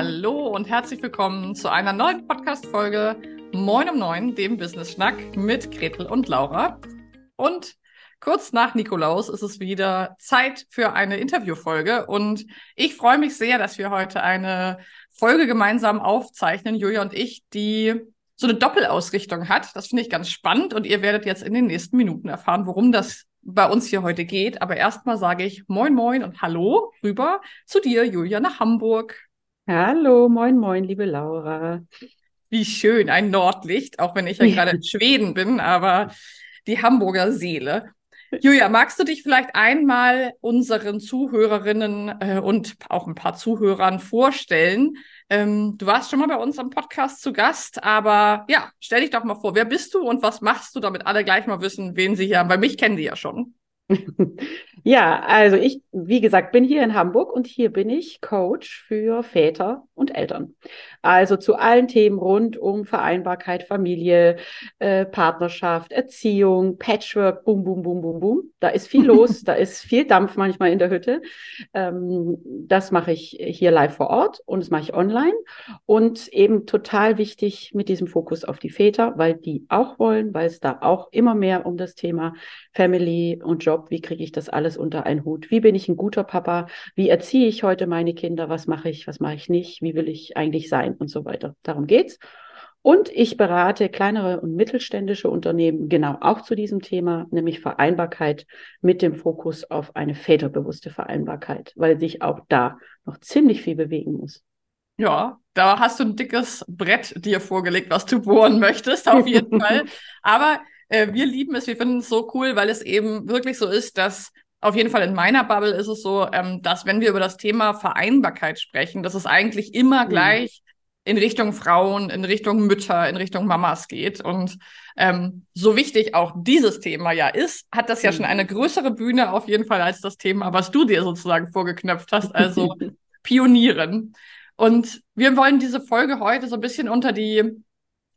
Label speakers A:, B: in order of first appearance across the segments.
A: Hallo und herzlich willkommen zu einer neuen Podcast-Folge Moin um Neun, dem Business Schnack mit Gretel und Laura. Und kurz nach Nikolaus ist es wieder Zeit für eine Interviewfolge und ich freue mich sehr, dass wir heute eine Folge gemeinsam aufzeichnen, Julia und ich, die so eine Doppelausrichtung hat. Das finde ich ganz spannend und ihr werdet jetzt in den nächsten Minuten erfahren, worum das bei uns hier heute geht. Aber erstmal sage ich Moin Moin und Hallo rüber zu dir, Julia, nach Hamburg.
B: Hallo, moin, moin, liebe Laura.
A: Wie schön, ein Nordlicht, auch wenn ich ja, ja. gerade in Schweden bin, aber die Hamburger Seele. Julia, magst du dich vielleicht einmal unseren Zuhörerinnen äh, und auch ein paar Zuhörern vorstellen? Ähm, du warst schon mal bei uns am Podcast zu Gast, aber ja, stell dich doch mal vor, wer bist du und was machst du, damit alle gleich mal wissen, wen sie hier haben? Bei mich kennen die ja schon.
B: Ja, also ich, wie gesagt, bin hier in Hamburg und hier bin ich Coach für Väter und Eltern. Also zu allen Themen rund um Vereinbarkeit, Familie, äh, Partnerschaft, Erziehung, Patchwork, boom, boom, boom, boom, boom. Da ist viel los, da ist viel Dampf manchmal in der Hütte. Ähm, das mache ich hier live vor Ort und das mache ich online. Und eben total wichtig mit diesem Fokus auf die Väter, weil die auch wollen, weil es da auch immer mehr um das Thema Family und Job, wie kriege ich das alles unter einen Hut? Wie bin ich ein guter Papa? Wie erziehe ich heute meine Kinder? Was mache ich? Was mache ich nicht? Wie will ich eigentlich sein? Und so weiter. Darum geht's. Und ich berate kleinere und mittelständische Unternehmen genau auch zu diesem Thema, nämlich Vereinbarkeit mit dem Fokus auf eine väterbewusste Vereinbarkeit, weil sich auch da noch ziemlich viel bewegen muss.
A: Ja, da hast du ein dickes Brett dir vorgelegt, was du bohren möchtest, auf jeden Fall. Aber äh, wir lieben es, wir finden es so cool, weil es eben wirklich so ist, dass auf jeden Fall in meiner Bubble ist es so, ähm, dass wenn wir über das Thema Vereinbarkeit sprechen, dass es eigentlich immer mhm. gleich in Richtung Frauen, in Richtung Mütter, in Richtung Mamas geht. Und ähm, so wichtig auch dieses Thema ja ist, hat das ja mhm. schon eine größere Bühne auf jeden Fall als das Thema, was du dir sozusagen vorgeknöpft hast, also Pionieren. Und wir wollen diese Folge heute so ein bisschen unter die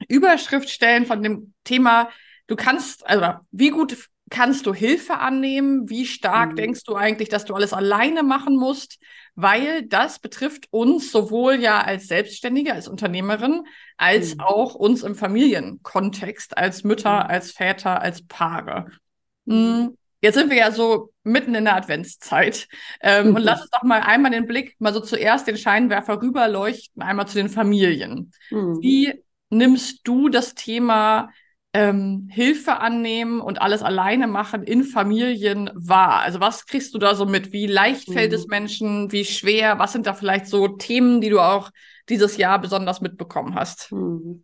A: Überschrift stellen von dem Thema, du kannst, also wie gut kannst du Hilfe annehmen? Wie stark mhm. denkst du eigentlich, dass du alles alleine machen musst? Weil das betrifft uns sowohl ja als Selbstständige, als Unternehmerin, als mhm. auch uns im Familienkontext, als Mütter, mhm. als Väter, als Paare. Mhm. mhm. Jetzt sind wir ja so mitten in der Adventszeit. Ähm, und lass uns doch mal einmal den Blick, mal so zuerst den Scheinwerfer rüberleuchten, einmal zu den Familien. Mhm. Wie nimmst du das Thema ähm, Hilfe annehmen und alles alleine machen in Familien wahr? Also was kriegst du da so mit? Wie leicht mhm. fällt es mhm. Menschen? Wie schwer? Was sind da vielleicht so Themen, die du auch dieses Jahr besonders mitbekommen hast? Mhm.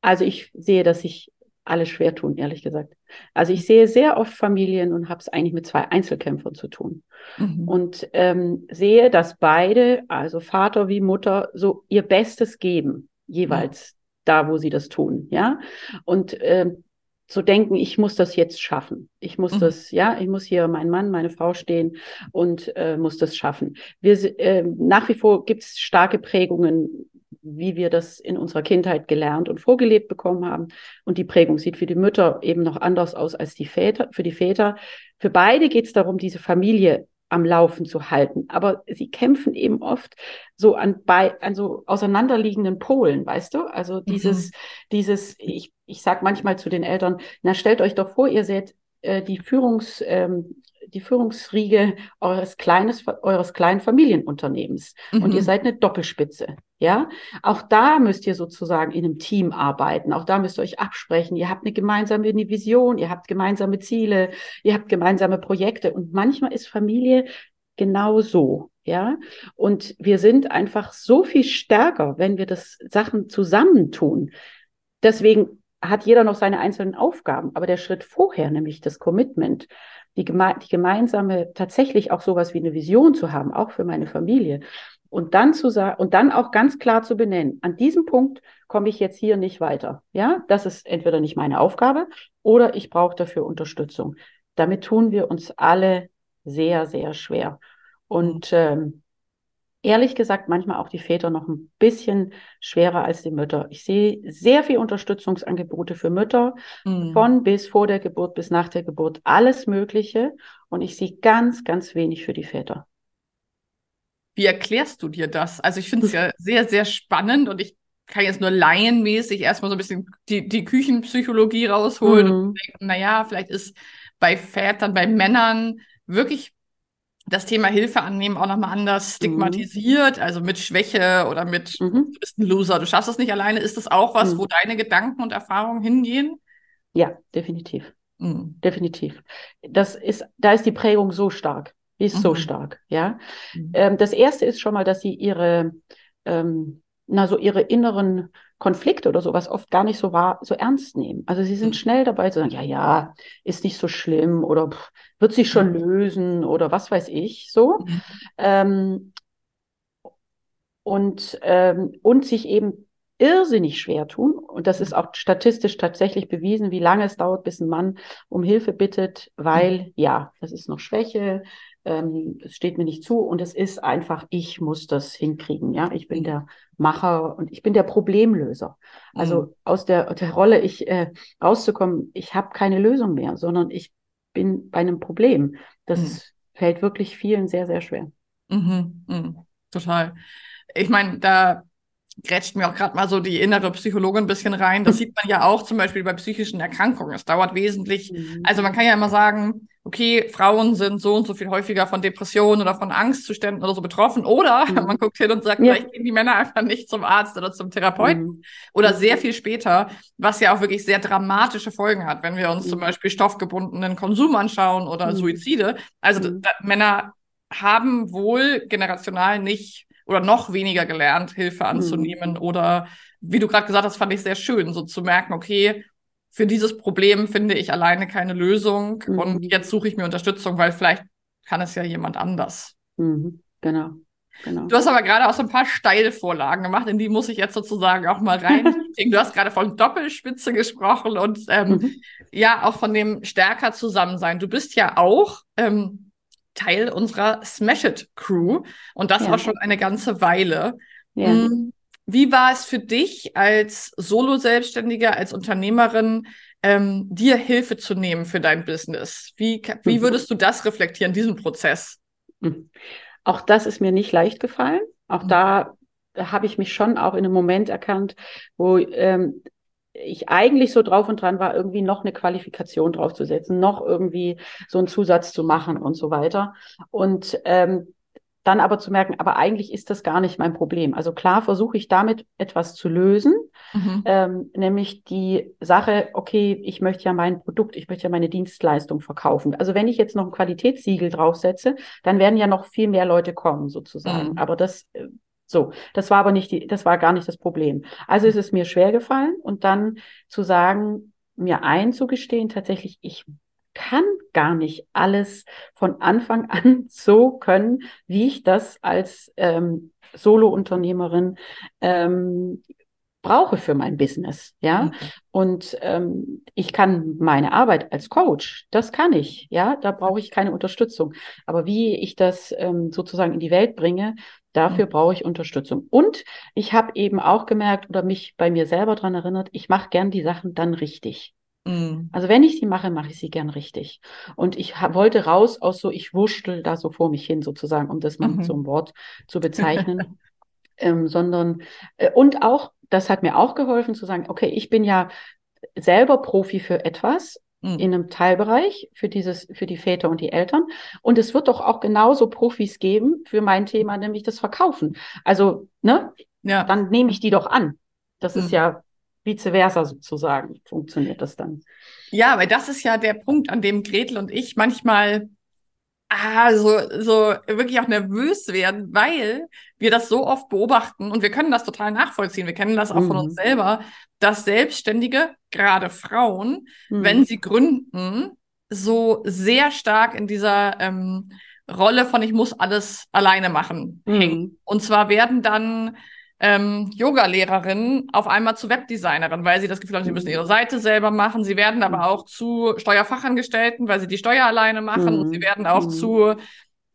B: Also ich sehe, dass sich alle schwer tun, ehrlich gesagt. Also ich sehe sehr oft Familien und habe es eigentlich mit zwei Einzelkämpfern zu tun. Mhm. Und ähm, sehe, dass beide, also Vater wie Mutter, so ihr Bestes geben, jeweils da, wo sie das tun, ja. Und äh, zu denken, ich muss das jetzt schaffen. Ich muss mhm. das, ja, ich muss hier mein Mann, meine Frau stehen und äh, muss das schaffen. Wir, äh, nach wie vor gibt es starke Prägungen, wie wir das in unserer Kindheit gelernt und vorgelebt bekommen haben. Und die Prägung sieht für die Mütter eben noch anders aus als die Väter, für die Väter. Für beide geht es darum, diese Familie am Laufen zu halten. Aber sie kämpfen eben oft so an bei an so auseinanderliegenden Polen, weißt du? Also dieses mhm. dieses ich ich sag manchmal zu den Eltern, na stellt euch doch vor, ihr seht äh, die Führungs ähm, die Führungsriege eures kleines, eures kleinen Familienunternehmens. Mhm. Und ihr mhm. seid eine Doppelspitze. Ja, auch da müsst ihr sozusagen in einem Team arbeiten. Auch da müsst ihr euch absprechen. Ihr habt eine gemeinsame Vision, ihr habt gemeinsame Ziele, ihr habt gemeinsame Projekte. Und manchmal ist Familie genau so. Ja, und wir sind einfach so viel stärker, wenn wir das Sachen zusammentun. Deswegen hat jeder noch seine einzelnen Aufgaben. Aber der Schritt vorher, nämlich das Commitment, die, geme die gemeinsame, tatsächlich auch sowas wie eine Vision zu haben, auch für meine Familie. Und dann zu sagen, und dann auch ganz klar zu benennen, an diesem Punkt komme ich jetzt hier nicht weiter. Ja, das ist entweder nicht meine Aufgabe oder ich brauche dafür Unterstützung. Damit tun wir uns alle sehr, sehr schwer. Und ähm, ehrlich gesagt manchmal auch die Väter noch ein bisschen schwerer als die Mütter. Ich sehe sehr viel Unterstützungsangebote für Mütter, mhm. von bis vor der Geburt bis nach der Geburt, alles Mögliche. Und ich sehe ganz, ganz wenig für die Väter.
A: Wie erklärst du dir das? Also ich finde es ja sehr, sehr spannend und ich kann jetzt nur laienmäßig erstmal so ein bisschen die, die Küchenpsychologie rausholen mhm. und denken, naja, vielleicht ist bei Vätern, bei Männern wirklich das Thema Hilfe annehmen auch nochmal anders mhm. stigmatisiert, mhm. also mit Schwäche oder mit, mhm. du bist ein Loser, du schaffst es nicht alleine. Ist das auch was, mhm. wo deine Gedanken und Erfahrungen hingehen?
B: Ja, definitiv. Mhm. Definitiv. Das ist, da ist die Prägung so stark. Die ist so mhm. stark, ja. Ähm, das erste ist schon mal, dass sie ihre, ähm, na, so ihre inneren Konflikte oder sowas oft gar nicht so wahr, so ernst nehmen. Also sie sind mhm. schnell dabei zu sagen, ja, ja, ist nicht so schlimm oder pff, wird sich schon mhm. lösen oder was weiß ich so. Mhm. Ähm, und, ähm, und sich eben irrsinnig schwer tun. Und das ist auch statistisch tatsächlich bewiesen, wie lange es dauert, bis ein Mann um Hilfe bittet, weil ja, das ist noch Schwäche, ähm, es steht mir nicht zu und es ist einfach, ich muss das hinkriegen. Ja, ich bin der Macher und ich bin der Problemlöser. Also mhm. aus der, der Rolle, ich äh, rauszukommen, ich habe keine Lösung mehr, sondern ich bin bei einem Problem. Das mhm. fällt wirklich vielen sehr, sehr schwer.
A: Mhm. mhm. Total. Ich meine, da grätscht mir auch gerade mal so die innere Psychologin ein bisschen rein. Das sieht man ja auch zum Beispiel bei psychischen Erkrankungen. Es dauert wesentlich. Mhm. Also man kann ja immer sagen, okay, Frauen sind so und so viel häufiger von Depressionen oder von Angstzuständen oder so betroffen. Oder mhm. man guckt hin und sagt, ja. vielleicht gehen die Männer einfach nicht zum Arzt oder zum Therapeuten. Mhm. Oder sehr viel später, was ja auch wirklich sehr dramatische Folgen hat, wenn wir uns zum mhm. Beispiel stoffgebundenen Konsum anschauen oder mhm. Suizide. Also mhm. da, Männer haben wohl generational nicht oder noch weniger gelernt, Hilfe mhm. anzunehmen. Mhm. Oder wie du gerade gesagt hast, fand ich sehr schön, so zu merken, okay, für dieses Problem finde ich alleine keine Lösung mhm. und jetzt suche ich mir Unterstützung, weil vielleicht kann es ja jemand anders.
B: Mhm. Genau. Genau.
A: Du hast aber gerade auch so ein paar Steilvorlagen gemacht, in die muss ich jetzt sozusagen auch mal rein. du hast gerade von Doppelspitze gesprochen und ähm, mhm. ja auch von dem stärker Zusammensein. Du bist ja auch ähm, Teil unserer Smash It Crew und das ja. auch schon eine ganze Weile. Ja. Hm, wie war es für dich als Solo-Selbstständiger, als Unternehmerin, ähm, dir Hilfe zu nehmen für dein Business? Wie, wie mhm. würdest du das reflektieren, diesen Prozess?
B: Mhm. Auch das ist mir nicht leicht gefallen. Auch mhm. da habe ich mich schon auch in einem Moment erkannt, wo ähm, ich eigentlich so drauf und dran war, irgendwie noch eine Qualifikation draufzusetzen, noch irgendwie so einen Zusatz zu machen und so weiter. Und ähm, dann aber zu merken, aber eigentlich ist das gar nicht mein Problem. Also klar versuche ich damit etwas zu lösen, mhm. ähm, nämlich die Sache, okay, ich möchte ja mein Produkt, ich möchte ja meine Dienstleistung verkaufen. Also wenn ich jetzt noch ein Qualitätssiegel draufsetze, dann werden ja noch viel mehr Leute kommen sozusagen. Mhm. Aber das äh, so, das war aber nicht die, das war gar nicht das Problem. Also ist es mir schwer gefallen und dann zu sagen, mir einzugestehen, tatsächlich, ich kann gar nicht alles von Anfang an so können, wie ich das als ähm, Solo-Unternehmerin ähm, brauche für mein Business, ja. Mhm. Und ähm, ich kann meine Arbeit als Coach, das kann ich, ja. Da brauche ich keine Unterstützung. Aber wie ich das ähm, sozusagen in die Welt bringe, dafür brauche ich Unterstützung. Und ich habe eben auch gemerkt oder mich bei mir selber daran erinnert, ich mache gern die Sachen dann richtig. Mhm. Also wenn ich sie mache, mache ich sie gern richtig. Und ich wollte raus aus so, ich wurschtel da so vor mich hin sozusagen, um das mal mhm. mit so einem Wort zu bezeichnen. ähm, sondern äh, und auch das hat mir auch geholfen zu sagen, okay, ich bin ja selber Profi für etwas mhm. in einem Teilbereich für dieses, für die Väter und die Eltern. Und es wird doch auch genauso Profis geben für mein Thema, nämlich das Verkaufen. Also, ne, ja. dann nehme ich die doch an. Das mhm. ist ja vice versa sozusagen, funktioniert das dann.
A: Ja, weil das ist ja der Punkt, an dem Gretel und ich manchmal ah, so, so wirklich auch nervös werden, weil wir das so oft beobachten und wir können das total nachvollziehen. Wir kennen das auch mhm. von uns mhm. selber, dass Selbstständige, gerade Frauen, mhm. wenn sie gründen, so sehr stark in dieser ähm, Rolle von ich muss alles alleine machen mhm. hängen. Und zwar werden dann ähm, Yoga-Lehrerin auf einmal zu Webdesignerin, weil sie das Gefühl haben, sie müssen ihre Seite selber machen. Sie werden aber mhm. auch zu Steuerfachangestellten, weil sie die Steuer alleine machen. Mhm. Und sie werden auch mhm. zu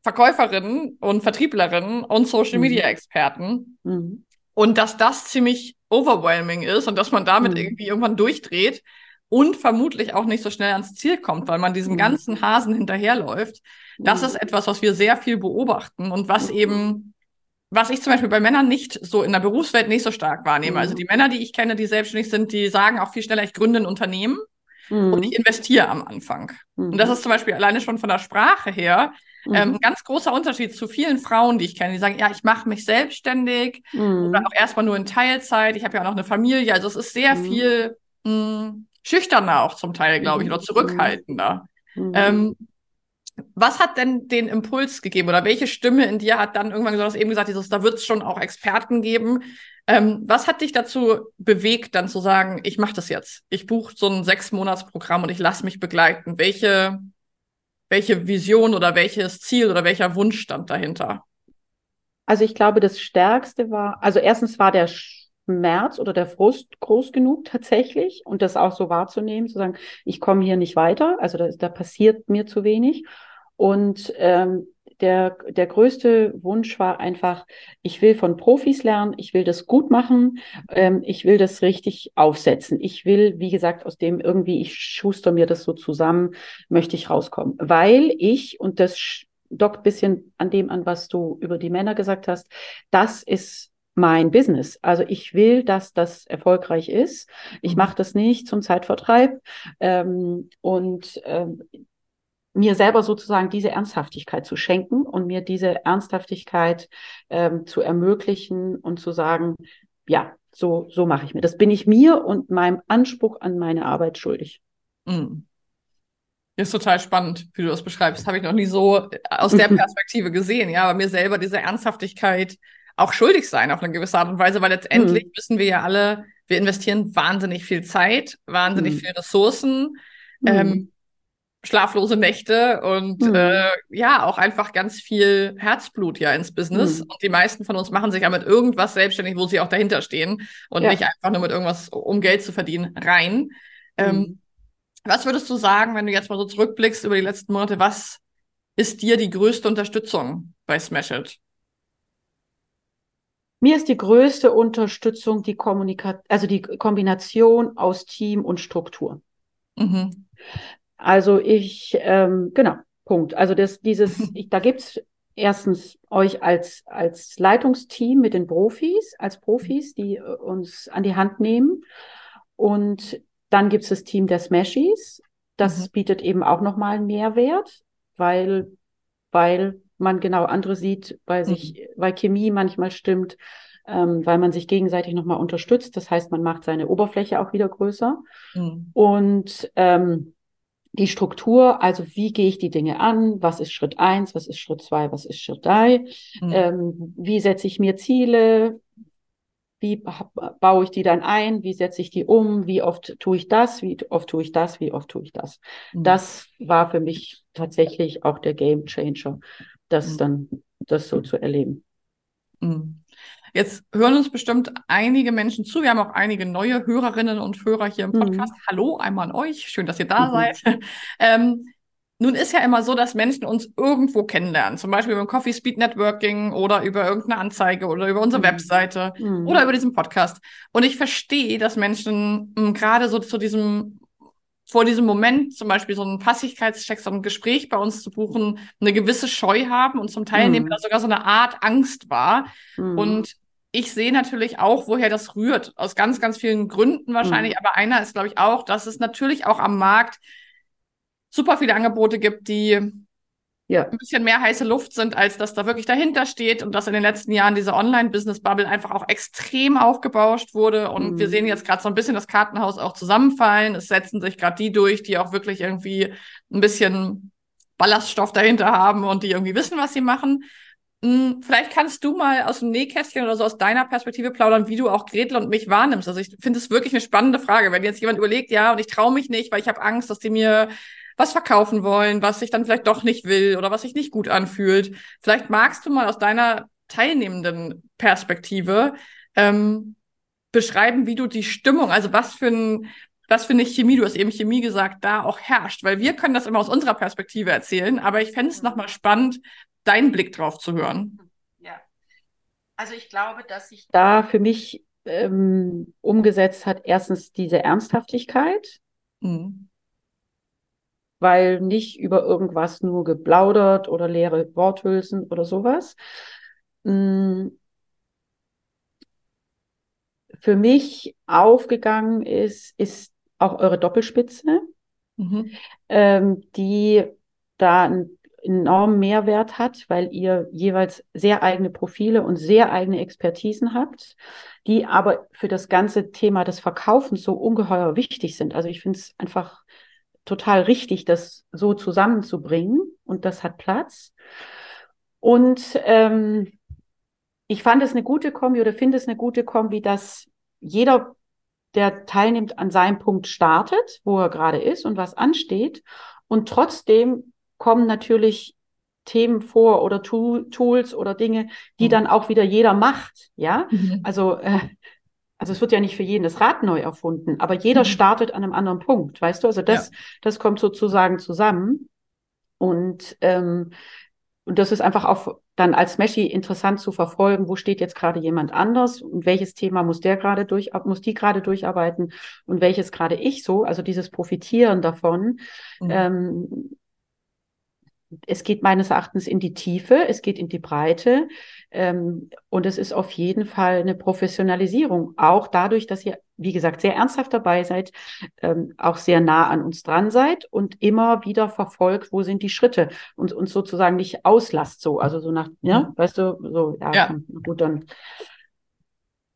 A: Verkäuferinnen und Vertrieblerinnen und Social-Media-Experten. Mhm. mhm. Und dass das ziemlich overwhelming ist und dass man damit mhm. irgendwie irgendwann durchdreht und vermutlich auch nicht so schnell ans Ziel kommt, weil man diesem ganzen Hasen hinterherläuft. Das ist etwas, was wir sehr viel beobachten und was eben was ich zum Beispiel bei Männern nicht so in der Berufswelt nicht so stark wahrnehme. Also mhm. Also die Männer, die ich kenne, die selbstständig sind, die sagen auch viel schneller, ich gründe ein Unternehmen mhm. und ich investiere am Anfang. Mhm. Und das ist zum Beispiel alleine schon von der Sprache her ähm, ein ganz großer Unterschied zu vielen Frauen, die ich kenne, die sagen, ja, ich mache mich selbstständig oder auch erstmal nur in Teilzeit. Ich habe ja auch noch eine Familie. Also es ist sehr viel mh, hm, schüchterner auch zum Teil, glaube ich, oder zurückhaltender. Ähm, was hat denn den Impuls gegeben oder welche Stimme in dir hat dann irgendwann gesagt, eben gesagt, dieses, da wird es schon auch Experten geben. Ähm, was hat dich dazu bewegt, dann zu sagen, ich mache das jetzt? Ich buche so ein Sechs-Monats-Programm und ich lasse mich begleiten. Welche, welche Vision oder welches Ziel oder welcher Wunsch stand dahinter?
B: Also ich glaube, das Stärkste war, also erstens war der Schmerz oder der Frust groß genug tatsächlich und das auch so wahrzunehmen, zu sagen, ich komme hier nicht weiter, also da, da passiert mir zu wenig. Und ähm, der, der größte Wunsch war einfach, ich will von Profis lernen, ich will das gut machen, ähm, ich will das richtig aufsetzen. Ich will, wie gesagt, aus dem irgendwie, ich schuster mir das so zusammen, möchte ich rauskommen. Weil ich, und das dockt bisschen an dem an, was du über die Männer gesagt hast, das ist mein Business. Also ich will, dass das erfolgreich ist. Ich mhm. mache das nicht zum Zeitvertreib. Ähm, und ähm, mir selber sozusagen diese Ernsthaftigkeit zu schenken und mir diese Ernsthaftigkeit ähm, zu ermöglichen und zu sagen, ja, so, so mache ich mir. Das bin ich mir und meinem Anspruch an meine Arbeit schuldig. Mhm.
A: Ist total spannend, wie du das beschreibst. Habe ich noch nie so aus der Perspektive gesehen. Ja, aber mir selber diese Ernsthaftigkeit auch schuldig sein auf eine gewisse Art und Weise, weil letztendlich mhm. wissen wir ja alle, wir investieren wahnsinnig viel Zeit, wahnsinnig mhm. viel Ressourcen, mhm. ähm, schlaflose Nächte und mhm. äh, ja, auch einfach ganz viel Herzblut ja ins Business. Mhm. Und die meisten von uns machen sich ja mit irgendwas selbstständig, wo sie auch dahinter stehen und ja. nicht einfach nur mit irgendwas, um Geld zu verdienen, rein. Ähm, mhm. was würdest du sagen, wenn du jetzt mal so zurückblickst über die letzten Monate, was ist dir die größte Unterstützung bei Smash It?
B: Mir ist die größte Unterstützung die Kommunikation, also die Kombination aus Team und Struktur. Mhm. Also ich, ähm, genau, Punkt. Also das, dieses, ich, da gibt's erstens euch als, als Leitungsteam mit den Profis, als Profis, die äh, uns an die Hand nehmen. Und dann gibt's das Team der Smashies. Das mhm. bietet eben auch nochmal einen Mehrwert, weil, weil man genau andere sieht, weil sich, mhm. weil Chemie manchmal stimmt, ähm, weil man sich gegenseitig nochmal unterstützt. Das heißt, man macht seine Oberfläche auch wieder größer. Mhm. Und ähm, die Struktur, also wie gehe ich die Dinge an, was ist Schritt eins, was ist Schritt zwei, was ist Schritt drei, mhm. ähm, wie setze ich mir Ziele, wie baue ich die dann ein, wie setze ich die um, wie oft tue ich das, wie oft tue ich das, wie oft tue ich das. Mhm. Das war für mich tatsächlich auch der Game Changer, das mhm. dann, das so zu erleben.
A: Mhm. Jetzt hören uns bestimmt einige Menschen zu. Wir haben auch einige neue Hörerinnen und Hörer hier im Podcast. Mhm. Hallo einmal an euch. Schön, dass ihr da mhm. seid. ähm, nun ist ja immer so, dass Menschen uns irgendwo kennenlernen, zum Beispiel über Coffee Speed Networking oder über irgendeine Anzeige oder über unsere mhm. Webseite mhm. oder über diesen Podcast. Und ich verstehe, dass Menschen hm, gerade so zu diesem vor diesem Moment zum Beispiel so einen Passigkeitscheck, so ein Gespräch bei uns zu buchen, eine gewisse Scheu haben und zum Teil nehmen mhm. da sogar so eine Art Angst war. Mhm. Und ich sehe natürlich auch, woher das rührt. Aus ganz, ganz vielen Gründen wahrscheinlich. Mhm. Aber einer ist, glaube ich, auch, dass es natürlich auch am Markt super viele Angebote gibt, die ja. ein bisschen mehr heiße Luft sind, als dass da wirklich dahinter steht und dass in den letzten Jahren diese Online-Business-Bubble einfach auch extrem aufgebauscht wurde. Und mhm. wir sehen jetzt gerade so ein bisschen das Kartenhaus auch zusammenfallen. Es setzen sich gerade die durch, die auch wirklich irgendwie ein bisschen Ballaststoff dahinter haben und die irgendwie wissen, was sie machen. Hm, vielleicht kannst du mal aus dem Nähkästchen oder so aus deiner Perspektive plaudern, wie du auch Gretel und mich wahrnimmst. Also ich finde es wirklich eine spannende Frage, wenn jetzt jemand überlegt, ja, und ich traue mich nicht, weil ich habe Angst, dass die mir was verkaufen wollen, was ich dann vielleicht doch nicht will oder was sich nicht gut anfühlt. Vielleicht magst du mal aus deiner teilnehmenden Perspektive ähm, beschreiben, wie du die Stimmung, also was für ein was für eine Chemie, du hast eben Chemie gesagt, da auch herrscht. Weil wir können das immer aus unserer Perspektive erzählen, aber ich fände es nochmal spannend, deinen Blick drauf zu hören.
B: Ja. Also ich glaube, dass sich da für mich ähm, umgesetzt hat, erstens diese Ernsthaftigkeit. Mhm weil nicht über irgendwas nur geplaudert oder leere Worthülsen oder sowas. Mm, für mich aufgegangen ist, ist auch eure Doppelspitze, mhm. ähm, die da einen enormen Mehrwert hat, weil ihr jeweils sehr eigene Profile und sehr eigene Expertisen habt, die aber für das ganze Thema des Verkaufens so ungeheuer wichtig sind. Also ich finde es einfach total richtig, das so zusammenzubringen und das hat Platz. Und ähm, ich fand es eine gute Kombi oder finde es eine gute Kombi, dass jeder, der teilnimmt, an seinem Punkt startet, wo er gerade ist und was ansteht. Und trotzdem kommen natürlich Themen vor oder Tool, Tools oder Dinge, die mhm. dann auch wieder jeder macht. Ja, mhm. also, äh, also es wird ja nicht für jeden das Rad neu erfunden, aber jeder mhm. startet an einem anderen Punkt, weißt du? Also das, ja. das kommt sozusagen zusammen. Und ähm, und das ist einfach auch dann als Meshi interessant zu verfolgen, wo steht jetzt gerade jemand anders und welches Thema muss der gerade durch, muss die gerade durcharbeiten und welches gerade ich so, also dieses Profitieren davon. Mhm. Ähm, es geht meines Erachtens in die Tiefe, es geht in die Breite ähm, und es ist auf jeden Fall eine Professionalisierung, auch dadurch, dass ihr, wie gesagt, sehr ernsthaft dabei seid, ähm, auch sehr nah an uns dran seid und immer wieder verfolgt, wo sind die Schritte und uns sozusagen nicht auslasst so, also so nach, ja, mhm. weißt du, so, ja, ja. gut, dann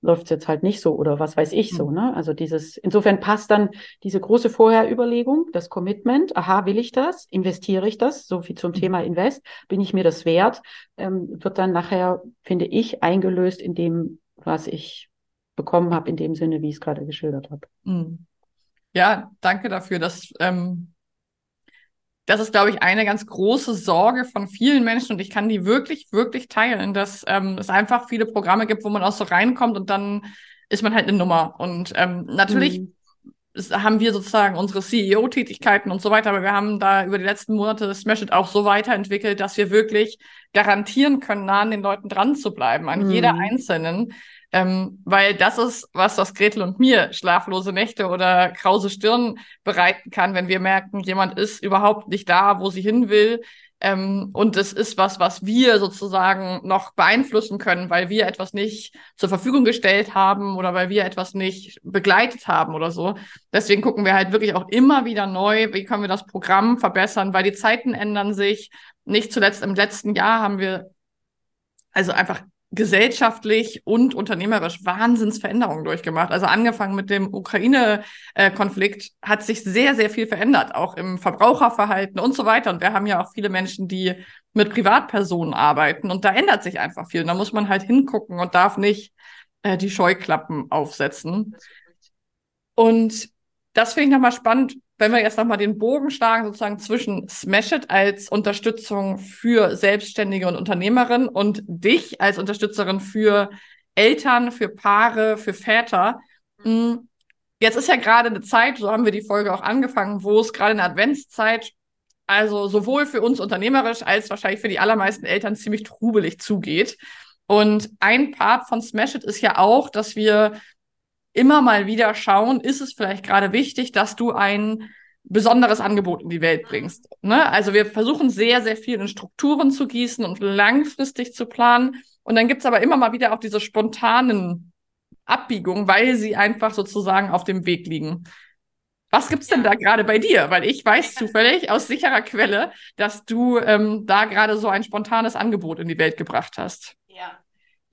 B: läuft es jetzt halt nicht so oder was weiß ich so. Mhm. Ne? Also dieses, insofern passt dann diese große Vorherüberlegung, das Commitment, aha, will ich das, investiere ich das, so viel zum mhm. Thema Invest, bin ich mir das wert, ähm, wird dann nachher, finde ich, eingelöst in dem, was ich bekommen habe, in dem Sinne, wie ich es gerade geschildert habe.
A: Mhm. Ja, danke dafür. dass ähm, das ist, glaube ich, eine ganz große Sorge von vielen Menschen und ich kann die wirklich, wirklich teilen, dass ähm, es einfach viele Programme gibt, wo man auch so reinkommt und dann ist man halt eine Nummer. Und ähm, natürlich mhm. haben wir sozusagen unsere CEO-Tätigkeiten und so weiter, aber wir haben da über die letzten Monate Smash It auch so weiterentwickelt, dass wir wirklich garantieren können, nah an den Leuten dran zu bleiben, an mhm. jeder Einzelnen. Ähm, weil das ist was, was Gretel und mir schlaflose Nächte oder krause Stirn bereiten kann, wenn wir merken, jemand ist überhaupt nicht da, wo sie hin will. Ähm, und es ist was, was wir sozusagen noch beeinflussen können, weil wir etwas nicht zur Verfügung gestellt haben oder weil wir etwas nicht begleitet haben oder so. Deswegen gucken wir halt wirklich auch immer wieder neu, wie können wir das Programm verbessern, weil die Zeiten ändern sich. Nicht zuletzt im letzten Jahr haben wir also einfach gesellschaftlich und unternehmerisch Wahnsinnsveränderungen durchgemacht. Also angefangen mit dem Ukraine-Konflikt hat sich sehr, sehr viel verändert, auch im Verbraucherverhalten und so weiter. Und wir haben ja auch viele Menschen, die mit Privatpersonen arbeiten und da ändert sich einfach viel. Und da muss man halt hingucken und darf nicht äh, die Scheuklappen aufsetzen. Und das finde ich nochmal spannend, wenn wir jetzt nochmal den Bogen schlagen, sozusagen zwischen Smash It als Unterstützung für Selbstständige und Unternehmerinnen und dich als Unterstützerin für Eltern, für Paare, für Väter. Hm, jetzt ist ja gerade eine Zeit, so haben wir die Folge auch angefangen, wo es gerade eine Adventszeit, also sowohl für uns unternehmerisch als wahrscheinlich für die allermeisten Eltern ziemlich trubelig zugeht. Und ein Part von Smash It ist ja auch, dass wir immer mal wieder schauen, ist es vielleicht gerade wichtig, dass du ein besonderes Angebot in die Welt bringst. Ne? Also wir versuchen sehr, sehr viel in Strukturen zu gießen und langfristig zu planen. Und dann gibt's aber immer mal wieder auch diese spontanen Abbiegungen, weil sie einfach sozusagen auf dem Weg liegen. Was gibt's denn da gerade bei dir? Weil ich weiß zufällig aus sicherer Quelle, dass du ähm, da gerade so ein spontanes Angebot in die Welt gebracht hast.
B: Ja,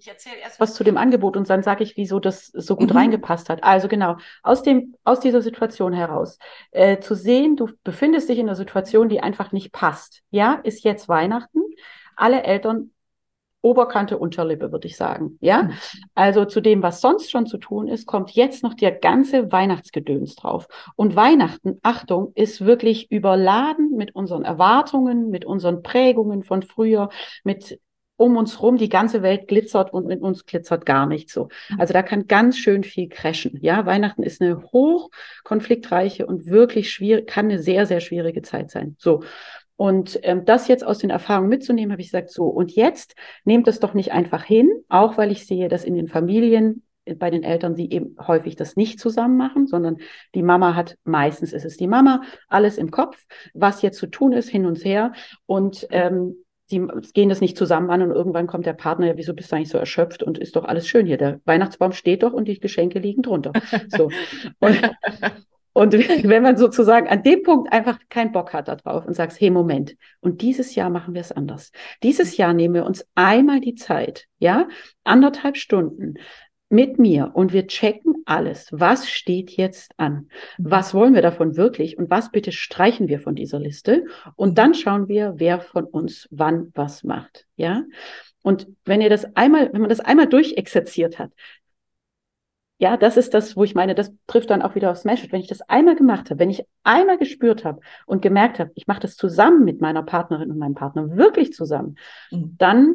B: ich erzähle erst was zu dem Angebot und dann sage ich, wieso das so gut mhm. reingepasst hat. Also genau, aus, dem, aus dieser Situation heraus äh, zu sehen, du befindest dich in einer Situation, die einfach nicht passt. Ja, ist jetzt Weihnachten. Alle Eltern Oberkante, Unterlippe, würde ich sagen. Ja, mhm. also zu dem, was sonst schon zu tun ist, kommt jetzt noch der ganze Weihnachtsgedöns drauf. Und Weihnachten, Achtung, ist wirklich überladen mit unseren Erwartungen, mit unseren Prägungen von früher, mit um uns rum, die ganze Welt glitzert und mit uns glitzert gar nicht so. Mhm. Also da kann ganz schön viel crashen. Ja, Weihnachten ist eine hochkonfliktreiche und wirklich schwierig, kann eine sehr, sehr schwierige Zeit sein. So. Und ähm, das jetzt aus den Erfahrungen mitzunehmen, habe ich gesagt, so, und jetzt nehmt es doch nicht einfach hin, auch weil ich sehe, dass in den Familien äh, bei den Eltern sie eben häufig das nicht zusammen machen, sondern die Mama hat, meistens ist es die Mama, alles im Kopf, was jetzt zu tun ist, hin und her. Und ähm, die gehen das nicht zusammen an und irgendwann kommt der Partner, ja, wieso bist du eigentlich so erschöpft und ist doch alles schön hier. Der Weihnachtsbaum steht doch und die Geschenke liegen drunter. So. Und, und wenn man sozusagen an dem Punkt einfach keinen Bock hat darauf und sagt, hey, Moment, und dieses Jahr machen wir es anders. Dieses Jahr nehmen wir uns einmal die Zeit, ja, anderthalb Stunden, mit mir und wir checken alles. Was steht jetzt an? Mhm. Was wollen wir davon wirklich und was bitte streichen wir von dieser Liste? Und dann schauen wir, wer von uns wann was macht. Ja? Und wenn ihr das einmal, wenn man das einmal durchexerziert hat, ja, das ist das, wo ich meine, das trifft dann auch wieder auf Smash. Wenn ich das einmal gemacht habe, wenn ich einmal gespürt habe und gemerkt habe, ich mache das zusammen mit meiner Partnerin und meinem Partner, wirklich zusammen, mhm. dann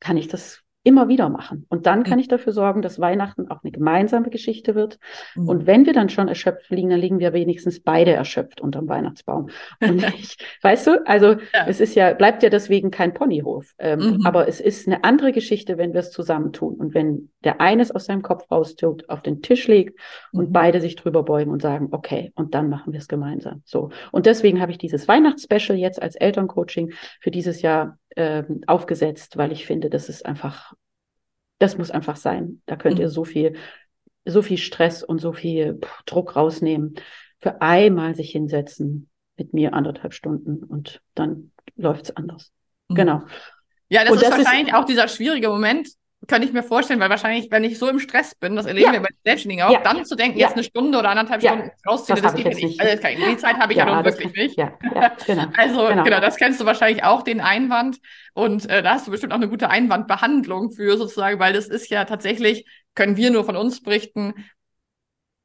B: kann ich das immer wieder machen. Und dann kann mhm. ich dafür sorgen, dass Weihnachten auch eine gemeinsame Geschichte wird. Mhm. Und wenn wir dann schon erschöpft liegen, dann liegen wir wenigstens beide erschöpft unterm Weihnachtsbaum. Und ich, weißt du, also ja. es ist ja, bleibt ja deswegen kein Ponyhof. Ähm, mhm. Aber es ist eine andere Geschichte, wenn wir es zusammentun. Und wenn der eines aus seinem Kopf raustut, auf den Tisch legt und mhm. beide sich drüber beugen und sagen, okay, und dann machen wir es gemeinsam. So. Und deswegen habe ich dieses Weihnachtsspecial jetzt als Elterncoaching für dieses Jahr ähm, aufgesetzt, weil ich finde, das ist einfach, das muss einfach sein. Da könnt mhm. ihr so viel, so viel Stress und so viel Druck rausnehmen. Für einmal sich hinsetzen mit mir anderthalb Stunden und dann läuft es anders. Mhm. Genau.
A: Ja, das und ist das wahrscheinlich ist, auch dieser schwierige Moment, könnte ich mir vorstellen, weil wahrscheinlich, wenn ich so im Stress bin, das erleben ja. wir bei den Selbstständigen auch, ja. dann zu denken, ja. jetzt eine Stunde oder anderthalb Stunden rausziehen, das, das geht nicht. Also, kann, die Zeit habe ich ja, nun wirklich nicht. Genau. Also genau. genau. das kennst du wahrscheinlich auch, den Einwand. Und äh, da hast du bestimmt auch eine gute Einwandbehandlung für sozusagen, weil das ist ja tatsächlich, können wir nur von uns berichten,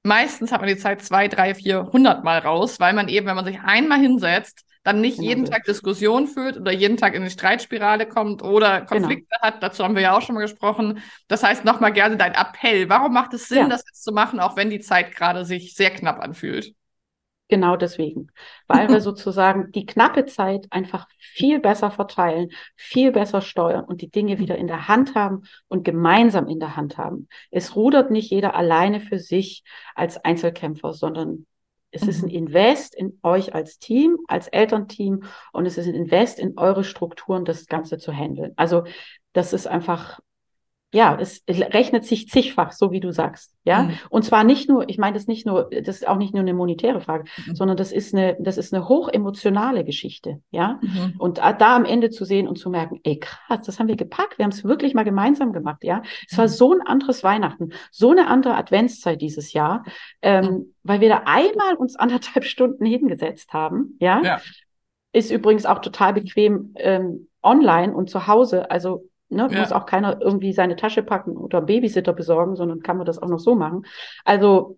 A: meistens hat man die Zeit zwei, drei, vier, hundert Mal raus, weil man eben, wenn man sich einmal hinsetzt, dann nicht genau jeden so. Tag Diskussionen führt oder jeden Tag in die Streitspirale kommt oder genau. Konflikte genau. hat. Dazu haben wir ja auch schon mal gesprochen. Das heißt, nochmal gerne dein Appell. Warum macht es Sinn, ja. das jetzt zu machen, auch wenn die Zeit gerade sich sehr knapp anfühlt?
B: Genau deswegen, weil wir sozusagen die knappe Zeit einfach viel besser verteilen, viel besser steuern und die Dinge wieder in der Hand haben und gemeinsam in der Hand haben. Es rudert nicht jeder alleine für sich als Einzelkämpfer, sondern es mhm. ist ein mhm. Invest in euch als Team, als Elternteam und es ist ein Invest in eure Strukturen, das Ganze zu handeln. Also das ist einfach ja, es rechnet sich zigfach, so wie du sagst. Ja, mhm. und zwar nicht nur, ich meine, das nicht nur, das ist auch nicht nur eine monetäre Frage, mhm. sondern das ist eine, das ist eine hochemotionale Geschichte. Ja, mhm. und da am Ende zu sehen und zu merken, ey, krass, das haben wir gepackt, wir haben es wirklich mal gemeinsam gemacht. Ja, es war mhm. so ein anderes Weihnachten, so eine andere Adventszeit dieses Jahr, ähm, mhm. weil wir da einmal uns anderthalb Stunden hingesetzt haben. Ja, ja. ist übrigens auch total bequem ähm, online und zu Hause. Also Ne? Ja. Muss auch keiner irgendwie seine Tasche packen oder Babysitter besorgen, sondern kann man das auch noch so machen. Also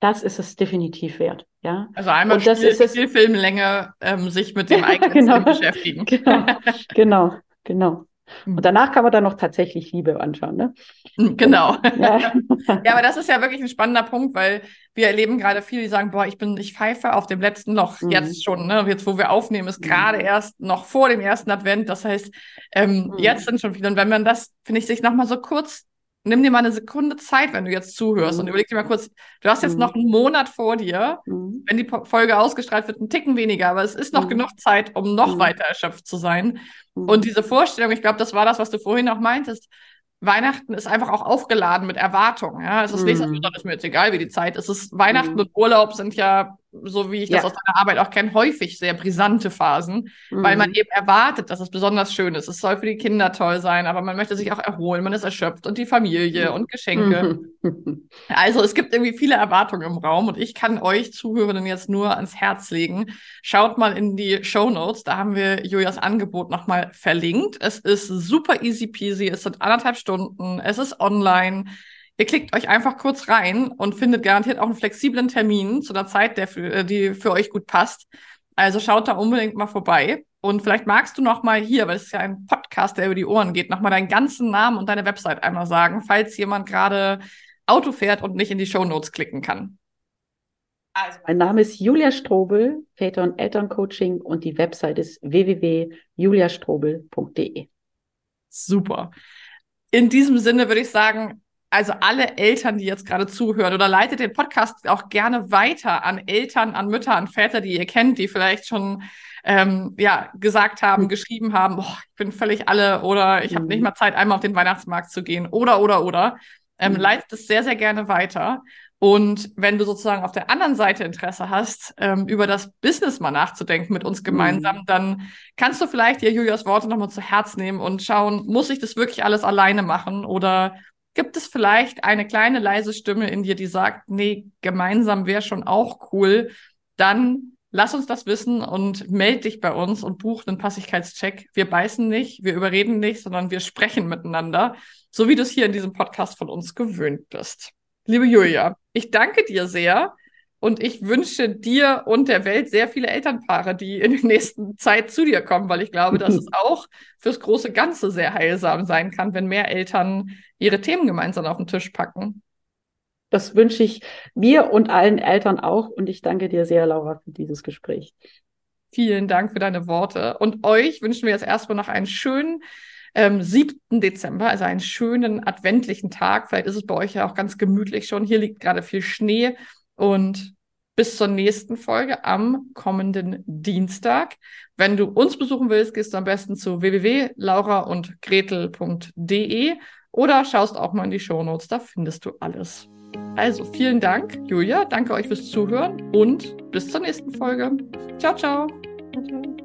B: das ist es definitiv wert. Ja?
A: Also einmal Und das Spiel, ist es, Spielfilmlänge ähm, sich mit dem eigenen genau, beschäftigen.
B: Genau, genau, genau. Und hm. danach kann man dann noch tatsächlich Liebe anschauen. Ne?
A: Hm, genau. Ja. ja, aber das ist ja wirklich ein spannender Punkt, weil wir erleben gerade viele, die sagen, boah, ich bin, ich pfeife auf dem letzten Loch mhm. jetzt schon. Ne? Jetzt, wo wir aufnehmen, ist mhm. gerade erst noch vor dem ersten Advent. Das heißt, ähm, mhm. jetzt sind schon viele. Und wenn man das, finde ich, sich nochmal so kurz nimm dir mal eine Sekunde Zeit, wenn du jetzt zuhörst mhm. und überleg dir mal kurz, du hast jetzt mhm. noch einen Monat vor dir, mhm. wenn die Folge ausgestrahlt wird, ein Ticken weniger, aber es ist noch mhm. genug Zeit, um noch mhm. weiter erschöpft zu sein. Mhm. Und diese Vorstellung, ich glaube, das war das, was du vorhin auch meintest, Weihnachten ist einfach auch aufgeladen mit Erwartungen. Ja? Es ist nicht, mm. ist mir jetzt egal, wie die Zeit ist. Es ist Weihnachten und Urlaub sind ja, so wie ich das ja. aus deiner Arbeit auch kenne, häufig sehr brisante Phasen, mm. weil man eben erwartet, dass es besonders schön ist. Es soll für die Kinder toll sein, aber man möchte sich auch erholen, man ist erschöpft und die Familie und Geschenke. also es gibt irgendwie viele Erwartungen im Raum und ich kann euch Zuhörenden jetzt nur ans Herz legen. Schaut mal in die Show Notes, da haben wir Julias Angebot nochmal verlinkt. Es ist super easy peasy, es sind anderthalb Stunden. Es ist online. Ihr klickt euch einfach kurz rein und findet garantiert auch einen flexiblen Termin zu einer Zeit, der für, äh, die für euch gut passt. Also schaut da unbedingt mal vorbei. Und vielleicht magst du noch mal hier, weil es ist ja ein Podcast, der über die Ohren geht, noch mal deinen ganzen Namen und deine Website einmal sagen, falls jemand gerade Auto fährt und nicht in die Show Notes klicken kann.
B: Also, mein Name ist Julia Strobel, Väter- und Elterncoaching und die Website ist www.juliastrobel.de.
A: Super in diesem Sinne würde ich sagen, also alle Eltern, die jetzt gerade zuhören, oder leitet den Podcast auch gerne weiter an Eltern, an Mütter, an Väter, die ihr kennt, die vielleicht schon ähm, ja, gesagt haben, mhm. geschrieben haben, boah, ich bin völlig alle oder ich mhm. habe nicht mal Zeit, einmal auf den Weihnachtsmarkt zu gehen oder, oder, oder. Ähm, mhm. Leitet es sehr, sehr gerne weiter. Und wenn du sozusagen auf der anderen Seite Interesse hast, ähm, über das Business mal nachzudenken mit uns gemeinsam, mhm. dann kannst du vielleicht dir Julias Worte nochmal zu Herz nehmen und schauen, muss ich das wirklich alles alleine machen oder gibt es vielleicht eine kleine leise Stimme in dir, die sagt, nee, gemeinsam wäre schon auch cool, dann lass uns das wissen und melde dich bei uns und buch einen Passigkeitscheck. Wir beißen nicht, wir überreden nicht, sondern wir sprechen miteinander, so wie du es hier in diesem Podcast von uns gewöhnt bist. Liebe Julia, ich danke dir sehr und ich wünsche dir und der Welt sehr viele Elternpaare, die in der nächsten Zeit zu dir kommen, weil ich glaube, dass es auch fürs große Ganze sehr heilsam sein kann, wenn mehr Eltern ihre Themen gemeinsam auf den Tisch packen.
B: Das wünsche ich mir und allen Eltern auch und ich danke dir sehr, Laura, für dieses Gespräch.
A: Vielen Dank für deine Worte und euch wünschen wir jetzt erstmal noch einen schönen ähm, 7. Dezember, also einen schönen adventlichen Tag. Vielleicht ist es bei euch ja auch ganz gemütlich schon. Hier liegt gerade viel Schnee und bis zur nächsten Folge am kommenden Dienstag. Wenn du uns besuchen willst, gehst du am besten zu www.lauraundgretel.de oder schaust auch mal in die Shownotes, da findest du alles. Also vielen Dank, Julia. Danke euch fürs Zuhören und bis zur nächsten Folge. Ciao, ciao. ciao, ciao.